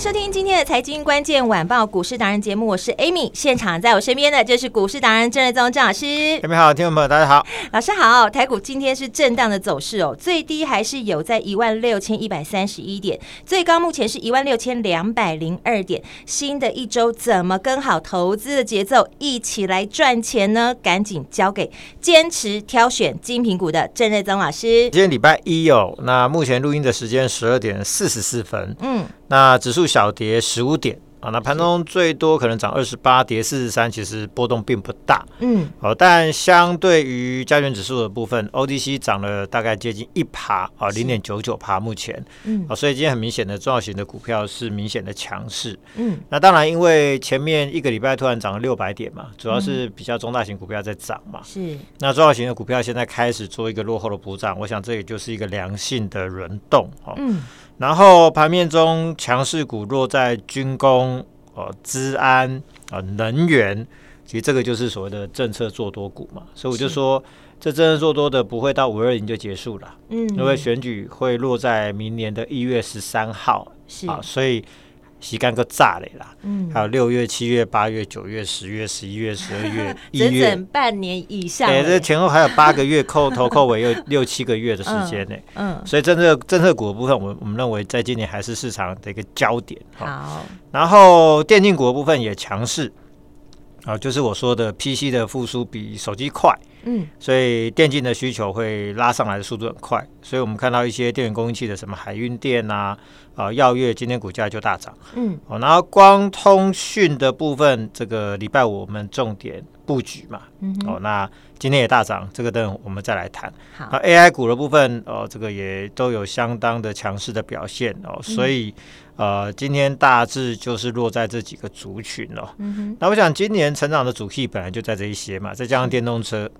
收听今天的财经关键晚报股市达人节目，我是 Amy，现场在我身边的就是股市达人郑瑞宗郑老师。各位好，听众朋友大家好，老师好。台股今天是震荡的走势哦，最低还是有在一万六千一百三十一点，最高目前是一万六千两百零二点。新的一周怎么跟好投资的节奏，一起来赚钱呢？赶紧交给坚持挑选精品股的郑瑞宗老师。今天礼拜一哦，那目前录音的时间十二点四十四分，嗯。那指数小跌十五点啊，那盘中最多可能涨二十八，跌四十三，其实波动并不大。嗯，好，但相对于加权指数的部分，ODC 涨了大概接近一趴啊，零点九九趴目前。嗯，啊，所以今天很明显的重要型的股票是明显的强势。嗯，那当然，因为前面一个礼拜突然涨了六百点嘛，主要是比较中大型股票在涨嘛。是，那重要型的股票现在开始做一个落后的补涨，我想这也就是一个良性的轮动。嗯。然后盘面中强势股落在军工、呃、资安、啊能源，其实这个就是所谓的政策做多股嘛，所以我就说，这政策做多的不会到五二零就结束了，嗯，因为选举会落在明年的一月十三号，是。啊，所以。洗干个炸嘞啦，嗯，还有六月、七月、八月、九月、十月、十一月、十二月，整整半年以上。对，这前后还有八个月，扣头扣尾又六七个月的时间呢。嗯，所以政策政策股的部分，我我们认为在今年还是市场的一个焦点。好，然后电竞股的部分也强势，啊，就是我说的 PC 的复苏比手机快。嗯，所以电竞的需求会拉上来的速度很快，所以我们看到一些电源供应器的什么海运电啊，啊耀月今天股价就大涨。嗯，哦，然后光通讯的部分，这个礼拜五我们重点布局嘛。嗯，哦，那今天也大涨，这个等我们再来谈。好，那 AI 股的部分，哦，这个也都有相当的强势的表现哦，所以呃，今天大致就是落在这几个族群哦。嗯哼，那我想今年成长的主题本来就在这一些嘛，再加上电动车。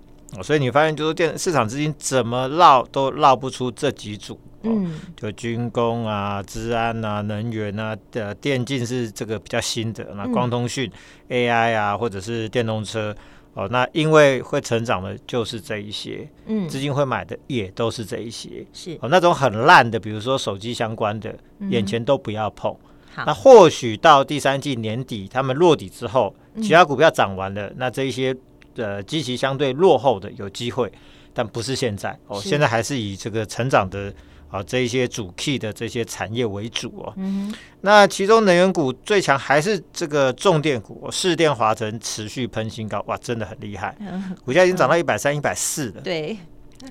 所以你发现，就是电市场资金怎么绕都绕不出这几组，嗯，就军工啊、治安啊、能源啊的电竞是这个比较新的，那光通讯、AI 啊，或者是电动车，哦，那因为会成长的就是这一些，嗯，资金会买的也都是这一些，是哦，那种很烂的，比如说手机相关的，眼前都不要碰。那或许到第三季年底，他们落底之后，其他股票涨完了，那这一些。呃，积极相对落后的有机会，但不是现在哦。现在还是以这个成长的啊这一些主 key 的这些产业为主哦。嗯。那其中能源股最强还是这个重电股，市电、华城持续喷新高，哇，真的很厉害。股价已经涨到一百三、一百四了。对。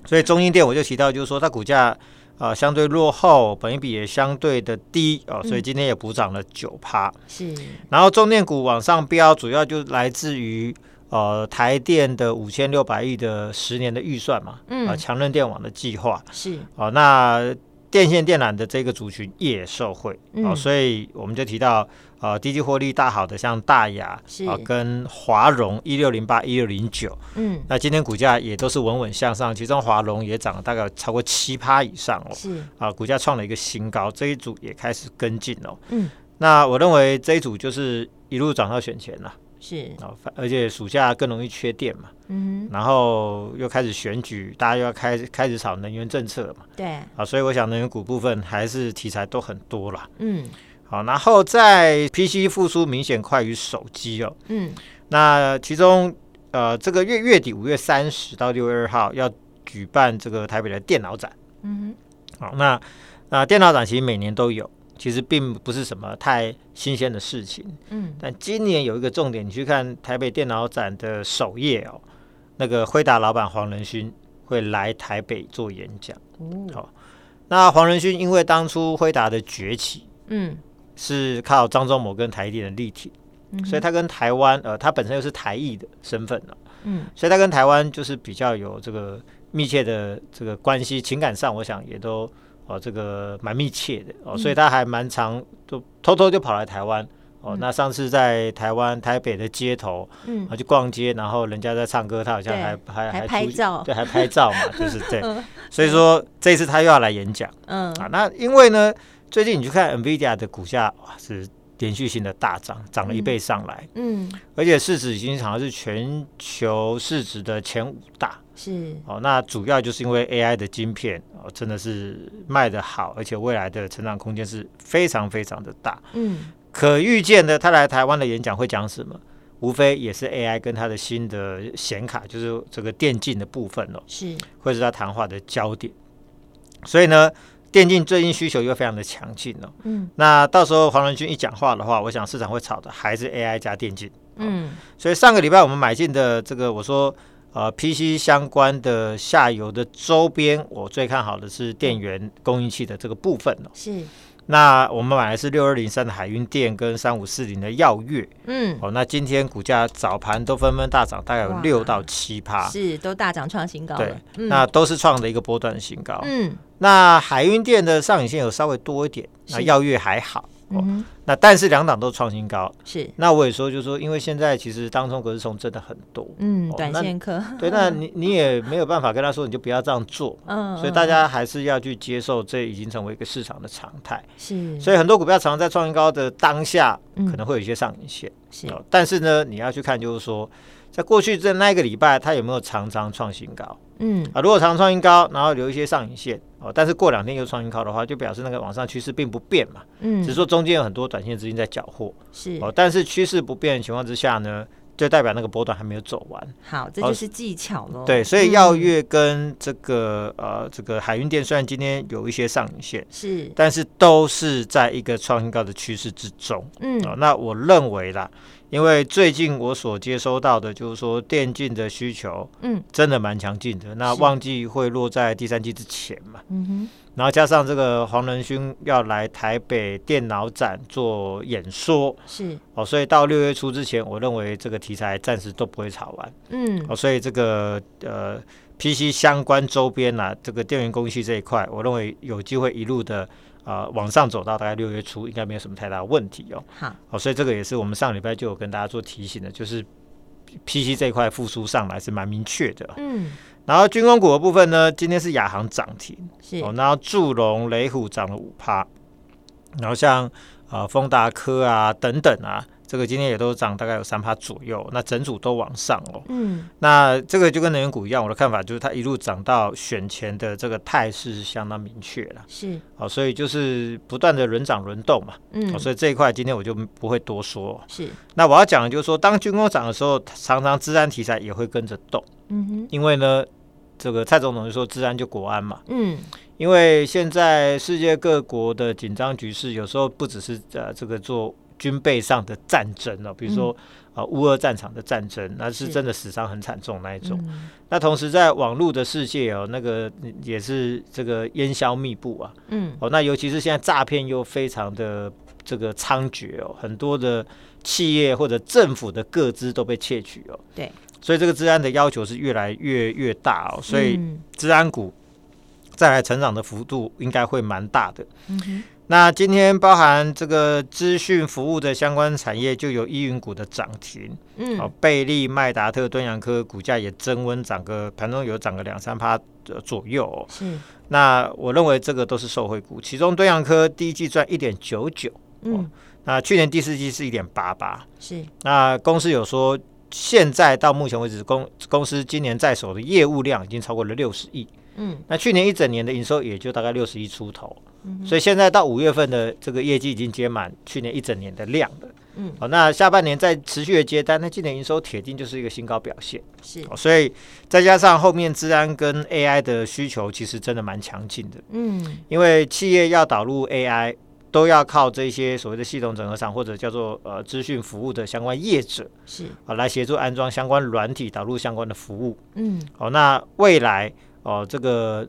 所以中兴电我就提到，就是说它股价啊相对落后，本益比也相对的低哦，所以今天也补涨了九趴。是。然后重电股往上飙，主要就来自于。呃，台电的五千六百亿的十年的预算嘛，嗯，啊，强韧电网的计划。是，哦、呃，那电线电缆的这个族群也受惠，哦、所以我们就提到，呃，低级获利大好的像大雅是。啊、呃，跟华荣一六零八一六零九，嗯，那今天股价也都是稳稳向上，其中华荣也涨了大概超过七趴以上哦，是。啊、呃，股价创了一个新高，这一组也开始跟进哦，嗯，那我认为这一组就是一路涨到选前了。是。啊，而且暑假更容易缺电嘛，嗯哼，然后又开始选举，大家又要开始开始炒能源政策嘛，对，啊，所以我想能源股部分还是题材都很多啦。嗯，好，然后在 PC 复苏明显快于手机哦，嗯，那其中呃这个月月底五月三十到六月二号要举办这个台北的电脑展，嗯哼，好，那那电脑展其实每年都有。其实并不是什么太新鲜的事情，嗯，但今年有一个重点，你去看台北电脑展的首页哦，那个辉达老板黄仁勋会来台北做演讲，哦，好，那黄仁勋因为当初辉达的崛起，嗯，是靠张忠谋跟台积电的力挺，嗯、所以他跟台湾呃，他本身又是台裔的身份呢，嗯，所以他跟台湾就是比较有这个密切的这个关系，情感上我想也都哦、呃、这个蛮密切的哦，所以他还蛮常就偷偷就跑来台湾。哦，那上次在台湾台北的街头，嗯，去逛街，然后人家在唱歌，他好像还还还拍照，对，还拍照嘛，就是对。所以说这次他又要来演讲，嗯。啊，那因为呢，最近你去看 NVIDIA 的股价哇是连续性的大涨，涨了一倍上来，嗯，而且市值已经好像是全球市值的前五大，是哦，那主要就是因为 AI 的晶片哦真的是卖得好，而且未来的成长空间是非常非常的大，嗯。可预见的，他来台湾的演讲会讲什么？无非也是 AI 跟他的新的显卡，就是这个电竞的部分哦，是会是他谈话的焦点。所以呢，电竞最近需求又非常的强劲哦。嗯，那到时候黄仁勋一讲话的话，我想市场会炒的还是 AI 加电竞。嗯，所以上个礼拜我们买进的这个，我说呃 PC 相关的下游的周边，我最看好的是电源供应器的这个部分哦。是。那我们买的是六二零三的海运电跟三五四零的耀月，嗯，哦，那今天股价早盘都纷纷大涨，大概有六到七趴，是都大涨创新高，对，嗯、那都是创的一个波段的新高，嗯，那海运电的上影线有稍微多一点，那耀月还好。哦，那但是两档都创新高，是。那我也说，就是说，因为现在其实当冲隔日冲真的很多，嗯，短线客，对，那你你也没有办法跟他说，你就不要这样做，嗯，所以大家还是要去接受，这已经成为一个市场的常态，是。所以很多股票常常在创新高的当下，可能会有一些上影线，是。但是呢，你要去看，就是说，在过去这那一个礼拜，它有没有常常创新高？嗯啊，如果常常创新高，然后留一些上影线。哦，但是过两天又创新高的话，就表示那个往上趋势并不变嘛。嗯，只是说中间有很多短线资金在缴获。是哦，但是趋势不变的情况之下呢，就代表那个波段还没有走完。好，这就是技巧喽。对，所以耀月跟这个、嗯、呃这个海运店虽然今天有一些上影线，是，但是都是在一个创新高的趋势之中。嗯，哦，那我认为啦。因为最近我所接收到的，就是说电竞的需求，嗯，真的蛮强劲的。那旺季会落在第三季之前嘛，嗯哼。然后加上这个黄仁勋要来台北电脑展做演说，是哦，所以到六月初之前，我认为这个题材暂时都不会炒完，嗯。哦，所以这个呃 PC 相关周边呐、啊，这个电源供应器这一块，我认为有机会一路的。啊、呃，往上走到大概六月初，应该没有什么太大问题哦。好，哦，所以这个也是我们上礼拜就有跟大家做提醒的，就是 PC 这一块复苏上来是蛮明确的。嗯，然后军工股的部分呢，今天是亚航涨停，是哦，然后祝融、雷虎涨了五趴，然后像啊丰达科啊等等啊。这个今天也都涨，大概有三趴左右，那整组都往上哦。嗯，那这个就跟能源股一样，我的看法就是它一路涨到选前的这个态势是相当明确了。是，哦，所以就是不断的轮涨轮动嘛。嗯，所以这一块今天我就不会多说。是，那我要讲的就是说，当军工涨的时候，常常资安题材也会跟着动。嗯哼，因为呢，这个蔡总统就说治安就国安嘛。嗯，因为现在世界各国的紧张局势，有时候不只是呃这个做。军备上的战争哦，比如说啊，乌俄战场的战争，那是真的死伤很惨重那一种。那同时在网络的世界哦，那个也是这个烟消密布啊。嗯，哦，那尤其是现在诈骗又非常的这个猖獗哦，很多的企业或者政府的各资都被窃取哦。对，所以这个治安的要求是越来越越大哦，所以治安股再来成长的幅度应该会蛮大的。嗯。那今天包含这个资讯服务的相关产业，就有依云股的涨停，嗯，哦，贝利、麦达特、敦洋科股价也增温，涨个盘中有涨个两三趴左右，哦，是。那我认为这个都是受惠股，其中敦洋科第一季赚一点九九，嗯，那去年第四季是一点八八，是。那公司有说，现在到目前为止，公公司今年在手的业务量已经超过了六十亿，嗯，那去年一整年的营收也就大概六十亿出头。嗯所以现在到五月份的这个业绩已经接满去年一整年的量了。嗯，好，那下半年再持续的接单，那今年营收铁定就是一个新高表现。是，所以再加上后面治安跟 AI 的需求，其实真的蛮强劲的。嗯，因为企业要导入 AI，都要靠这些所谓的系统整合厂或者叫做呃资讯服务的相关业者，是啊，来协助安装相关软体，导入相关的服务。嗯，好，那未来哦、呃，这个。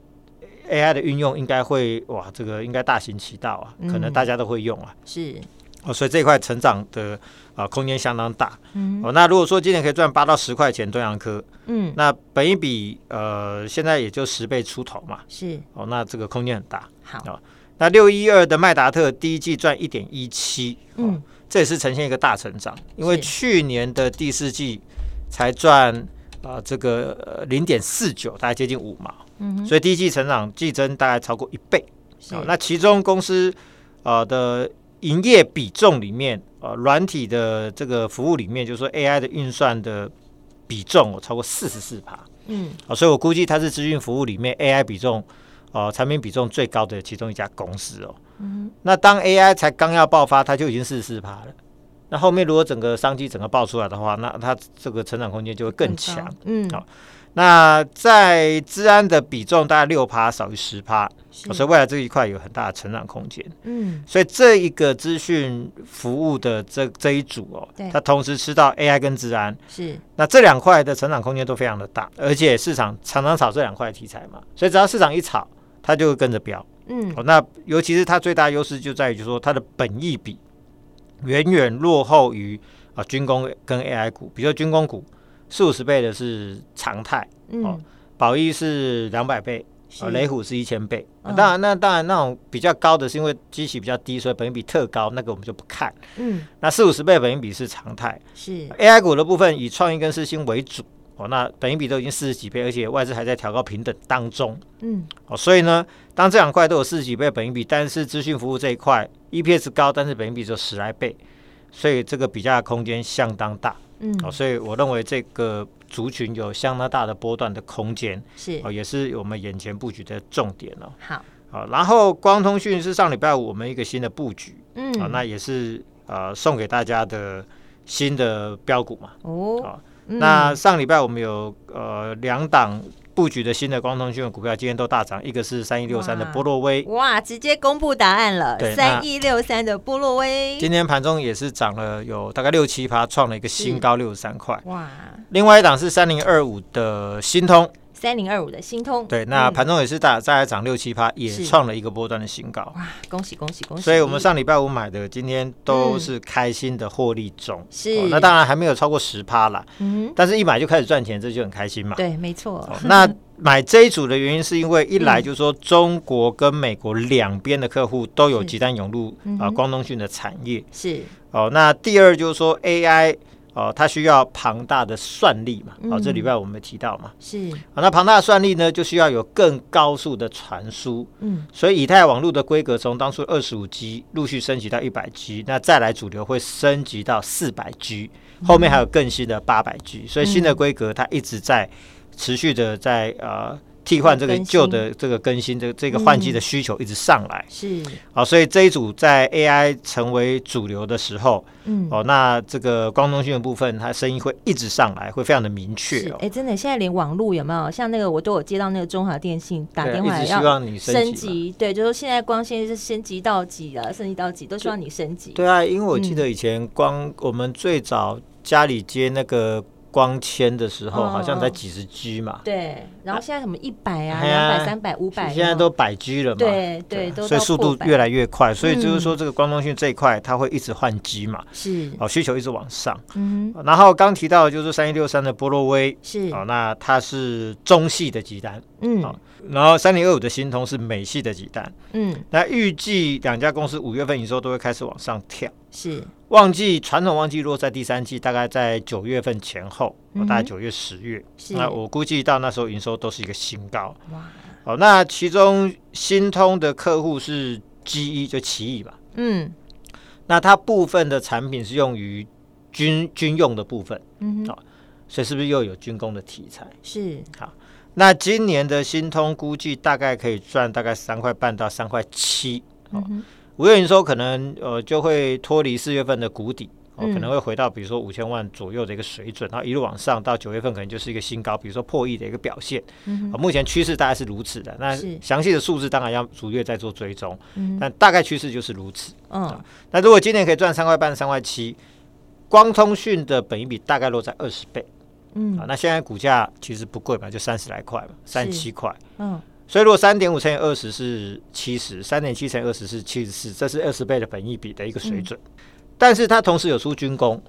AI 的运用应该会哇，这个应该大行其道啊，可能大家都会用啊。嗯、是，哦，所以这一块成长的啊、呃、空间相当大。嗯，哦，那如果说今年可以赚八到十块钱，东洋科，嗯，那本一比呃现在也就十倍出头嘛。是，哦，那这个空间很大。好，哦，那六一二的麦达特第一季赚一点一七，嗯，这也是呈现一个大成长，因为去年的第四季才赚啊、呃、这个零点四九，大概接近五毛。嗯，所以第一季成长季增大概超过一倍。那其中公司呃的。营业比重里面，呃，软体的这个服务里面，就是说 AI 的运算的比重哦，超过四十四趴。嗯，啊，所以我估计它是资讯服务里面 AI 比重，呃，产品比重最高的其中一家公司哦。嗯，那当 AI 才刚要爆发，它就已经四十四趴了。那后面如果整个商机整个爆出来的话，那它这个成长空间就会更强。嗯，好。那在治安的比重大概六趴，少于十趴，所以未来这一块有很大的成长空间。嗯，所以这一个资讯服务的这这一组哦，它同时吃到 AI 跟治安，是那这两块的成长空间都非常的大，而且市场常常炒这两块题材嘛，所以只要市场一炒，它就会跟着飙。嗯，哦，那尤其是它最大优势就在于，就是说它的本益比远远落后于啊军工跟 AI 股，比如说军工股。四五十倍的是常态，嗯、哦，宝益是两百倍，是雷虎是一千倍。嗯、当然，那当然那种比较高的是因为基期比较低，所以本益比特高，那个我们就不看。嗯，那四五十倍本益比是常态。是 AI 股的部分以创意跟世芯为主，哦，那本益比都已经四十几倍，而且外资还在调高平等当中。嗯，哦，所以呢，当这两块都有四十几倍本益比，但是资讯服务这一块 EPS 高，但是本益比只有十来倍，所以这个比较空间相当大。嗯，好，所以我认为这个族群有相当大的波段的空间，是哦，也是我们眼前布局的重点哦。好，好，然后光通讯是上礼拜五我们一个新的布局，嗯，啊，那也是呃送给大家的新的标股嘛。哦，啊，那上礼拜我们有呃两档。布局的新的光通讯的股票今天都大涨，一个是三一六三的波洛威，哇，直接公布答案了，三一六三的波洛威，今天盘中也是涨了有大概六七趴，创了一个新高六十三块，哇，另外一档是三零二五的新通。三零二五的新通，对，那盘中也是大大概涨六七趴，也创了一个波段的新高。哇，恭喜恭喜恭喜！所以我们上礼拜五买的，今天都是开心的获利中。是，那当然还没有超过十趴啦。嗯，但是一买就开始赚钱，这就很开心嘛。对，没错。那 买这一组的原因是因为一来就是说中国跟美国两边的客户都有急单涌入啊，光通讯的产业是。哦，那第二就是说 AI。哦，它需要庞大的算力嘛？哦，这礼拜我们提到嘛，是。好，那庞大的算力呢，就需要有更高速的传输。嗯，所以以太网络的规格从当初二十五 G 陆续升级到一百 G，那再来主流会升级到四百 G，后面还有更新的八百 G，所以新的规格它一直在持续的在呃。替换这个旧的这个更新，这个这个换机的需求一直上来，是。好，所以这一组在 AI 成为主流的时候，嗯，哦，那这个光通讯的部分，它声音会一直上来，会非常的明确。哎，真的，现在连网络有没有？像那个，我都有接到那个中华电信打电话，希望你升级，对，就说现在光纤是升级到几了，升级到几都希望你升级。对啊，因为我记得以前光我们最早家里接那个。光纤的时候好像才几十 G 嘛，对，然后现在什么一百啊、两百、三百、五百，现在都百 G 了嘛，对对，所以速度越来越快，所以就是说这个光通讯这一块它会一直换机嘛，是，哦，需求一直往上，嗯，然后刚提到的就是三一六三的波洛威，是，哦，那它是中系的急单，嗯，然后三零二五的新通是美系的急单，嗯，那预计两家公司五月份营收都会开始往上跳，是。旺季传统旺季落在第三季，大概在九月份前后，嗯、大概九月十月。那我估计到那时候营收都是一个新高。哇！哦，那其中新通的客户是 G 一就奇异吧。嗯。那它部分的产品是用于军军用的部分。嗯哼。好，所以是不是又有军工的题材？是。好，那今年的新通估计大概可以赚大概三块半到三块七。哦。嗯五月营收可能呃就会脱离四月份的谷底，哦，可能会回到比如说五千万左右的一个水准，然后一路往上到九月份可能就是一个新高，比如说破亿的一个表现。嗯，目前趋势大概是如此的，那详细的数字当然要逐月再做追踪，但大概趋势就是如此。嗯，那如果今年可以赚三块半、三块七，光通讯的本益比大概落在二十倍。嗯，啊，那现在股价其实不贵嘛，就三十来块嘛，三十七块。嗯。所以，如果三点五乘以二十是七十，三点七乘以二十是七十四，这是二十倍的本益比的一个水准。嗯、但是它同时有出军工，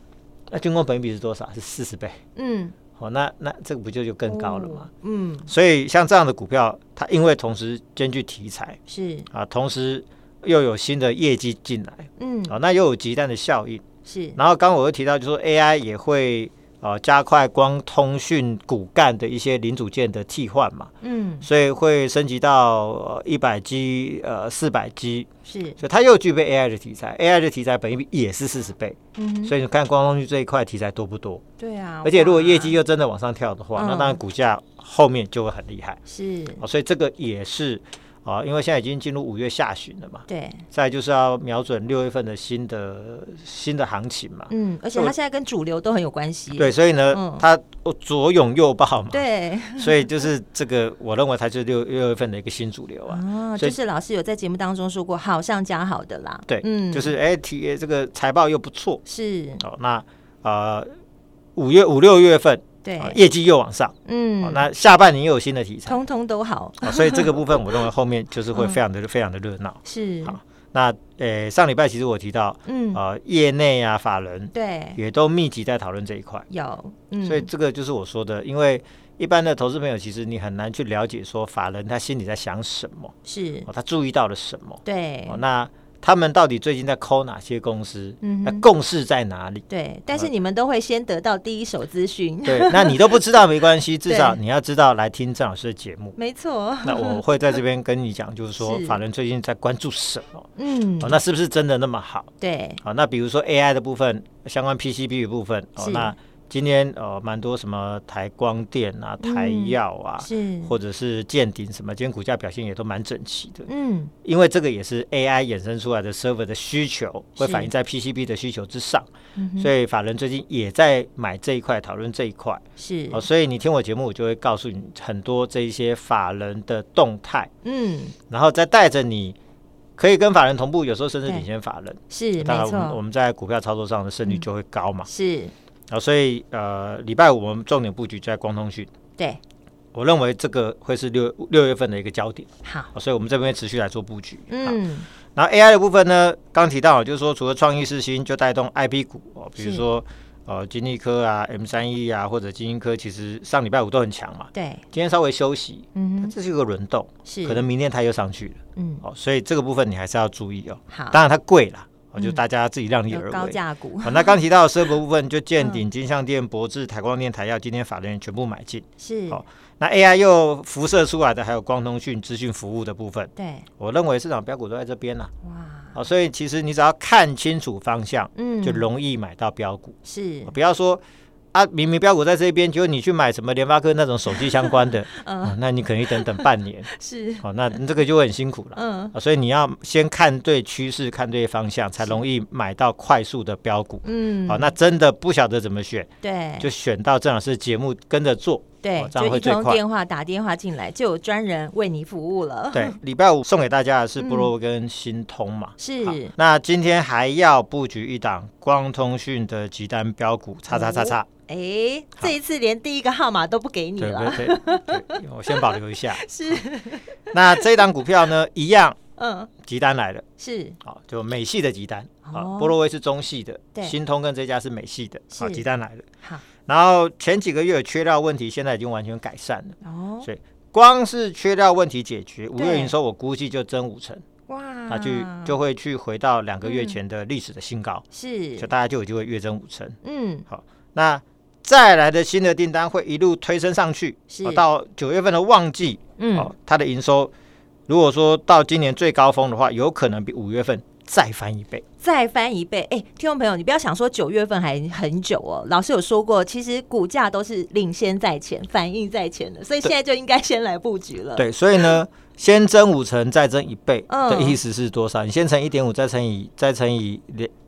那军工本益比是多少？是四十倍。嗯，好，那那这个不就就更高了吗？嗯，所以像这样的股票，它因为同时兼具题材，是啊，同时又有新的业绩进来，嗯，啊，那又有集单的效应，是。然后刚刚我又提到，就是说 AI 也会。呃，加快光通讯骨干的一些零组件的替换嘛，嗯，所以会升级到一百 G，呃，四百 G，是，所以它又具备 AI 的题材，AI 的题材本益比也是四十倍，嗯，所以你看光通讯这一块题材多不多？对啊，而且如果业绩又真的往上跳的话，那当然股价后面就会很厉害，是，所以这个也是。啊，因为现在已经进入五月下旬了嘛，对，再就是要瞄准六月份的新的新的行情嘛，嗯，而且它现在跟主流都很有关系，对，所以呢，嗯、它左拥右抱嘛，对，所以就是这个，我认为它就是六六月份的一个新主流啊，哦，就是老师有在节目当中说过，好上加好的啦，对，嗯，就是哎，提这个财报又不错，是，哦，那啊，呃、五月五六月份。对，业绩又往上，嗯，那下半年又有新的题材，通通都好，所以这个部分我认为后面就是会 非常的非常的热闹。是，好，那呃上礼拜其实我提到，嗯，呃业内啊法人对。也都密集在讨论这一块，有，所以这个就是我说的，因为一般的投资朋友其实你很难去了解说法人他心里在想什么，是，他注意到了什么，对，那。他们到底最近在抠哪些公司？嗯，那共识在哪里？对，但是你们都会先得到第一手资讯。对，那你都不知道没关系，至少你要知道来听郑老师的节目。没错。那我会在这边跟你讲，就是说 法人最近在关注什么？嗯，哦，那是不是真的那么好？对。好，那比如说 AI 的部分，相关 PCB 的部分，哦，那。今天呃，蛮多什么台光电啊、台药啊，是或者是建鼎什么，今天股价表现也都蛮整齐的。嗯，因为这个也是 AI 衍生出来的 server 的需求，会反映在 PCB 的需求之上，所以法人最近也在买这一块，讨论这一块。是哦，所以你听我节目，我就会告诉你很多这一些法人的动态。嗯，然后再带着你，可以跟法人同步，有时候甚至领先法人。是，当然我们我们在股票操作上的胜率就会高嘛。是。啊，所以呃，礼拜五我们重点布局在光通讯。对，我认为这个会是六六月份的一个焦点。好，所以我们这边持续来做布局。嗯，然后 AI 的部分呢，刚提到就是说，除了创意世芯就带动 IP 股哦，比如说呃，金立科啊、M 三 E 啊，或者晶心科，其实上礼拜五都很强嘛。对，今天稍微休息，嗯，这是一个轮动，是，可能明天它又上去了。嗯，哦，所以这个部分你还是要注意哦。好，当然它贵了。就大家自己量力而为。高价股。那刚提到的设备部分，就健鼎、金相电、博智、台光电、台药，今天法人全部买进。是。好，那 AI 又辐射出来的，还有光通讯、资讯服务的部分。对。我认为市场标股都在这边了。哇。好，所以其实你只要看清楚方向，嗯，就容易买到标股。是。不要说。啊，明明标股在这边，结果你去买什么联发科那种手机相关的，嗯、呃，那你可能等等半年，是，好、哦，那这个就会很辛苦了，嗯、呃，所以你要先看对趋势，看对方向，才容易买到快速的标股，嗯，好、哦，那真的不晓得怎么选，对，就选到郑老师节目跟着做。对，就一通电话打电话进来，就有专人为你服务了。对，礼拜五送给大家的是波若威跟新通嘛。是。那今天还要布局一档光通讯的集单标股，叉叉叉叉。哎，这一次连第一个号码都不给你了。对对对，我先保留一下。是。那这档股票呢，一样，嗯，集单来了。是。好，就美系的集单。好，波罗威是中系的。对。新通跟这家是美系的。好，集单来了。好。然后前几个月有缺料问题，现在已经完全改善了。哦，所以光是缺料问题解决，五月营收我估计就增五成。哇，那就就会去回到两个月前的历史的新高。是，所以大家就有机会月增五成。嗯，好，那再来的新的订单会一路推升上去，是到九月份的旺季。嗯，哦，它的营收如果说到今年最高峰的话，有可能比五月份再翻一倍。再翻一倍，哎，听众朋友，你不要想说九月份还很久哦。老师有说过，其实股价都是领先在前，反应在前的，所以现在就应该先来布局了。对，所以呢，先增五成，再增一倍的意思是多少？嗯、你先乘一点五，再乘以再乘以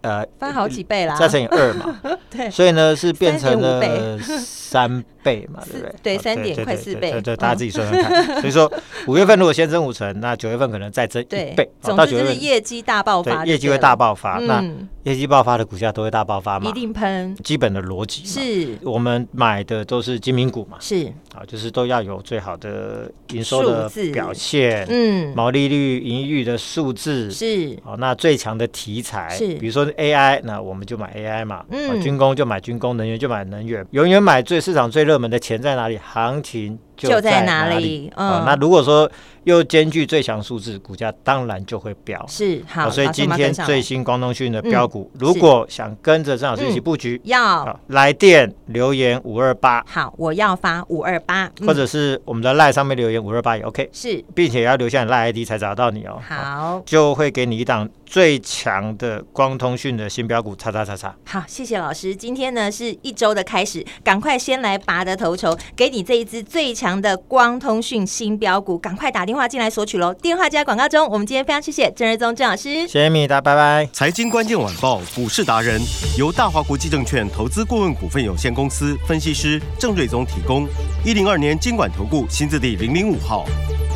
呃，翻好几倍啦，再乘以二嘛。对，所以呢是变成了三倍嘛，对不对？对，三点快四倍。对对，大家自己算算看。所以说五月份如果先增五成，那九月份可能再增一倍。总之就是业绩大爆发，业绩会大爆发。那业绩爆发的股价都会大爆发嘛？一定喷。基本的逻辑是，我们买的都是精品股嘛。是。啊，就是都要有最好的营收的表现，嗯，毛利率、盈利率的数字是，哦，那最强的题材是，比如说 AI，那我们就买 AI 嘛，嗯，军工就买军工，能源就买能源，永远买最市场最热门的钱在哪里？行情。就在哪里？嗯、哦，那如果说又兼具最强数字，股价当然就会飙。是好、哦，所以今天最新光通讯的标股，嗯、如果想跟着郑老师一起布局，嗯、要来电留言五二八。好，我要发五二八，或者是我们的赖上面留言五二八也 OK。是，并且要留下你赖 ID 才找到你哦。好，就会给你一档最强的光通讯的新标股，叉叉叉叉。好，谢谢老师。今天呢是一周的开始，赶快先来拔得头筹，给你这一支最强。强的光通讯新标股，赶快打电话进来索取喽！电话加广告中。我们今天非常谢谢郑瑞宗郑老师，谢谢米达，拜拜。财经关键晚报股市达人由大华国际证券投资顾问股份有限公司分析师郑瑞宗提供。一零二年经管投顾新字第零零五号。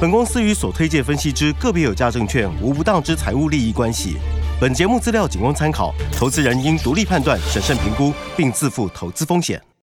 本公司与所推荐分析之个别有价证券无不当之财务利益关系。本节目资料仅供参考，投资人应独立判断、审慎评估，并自负投资风险。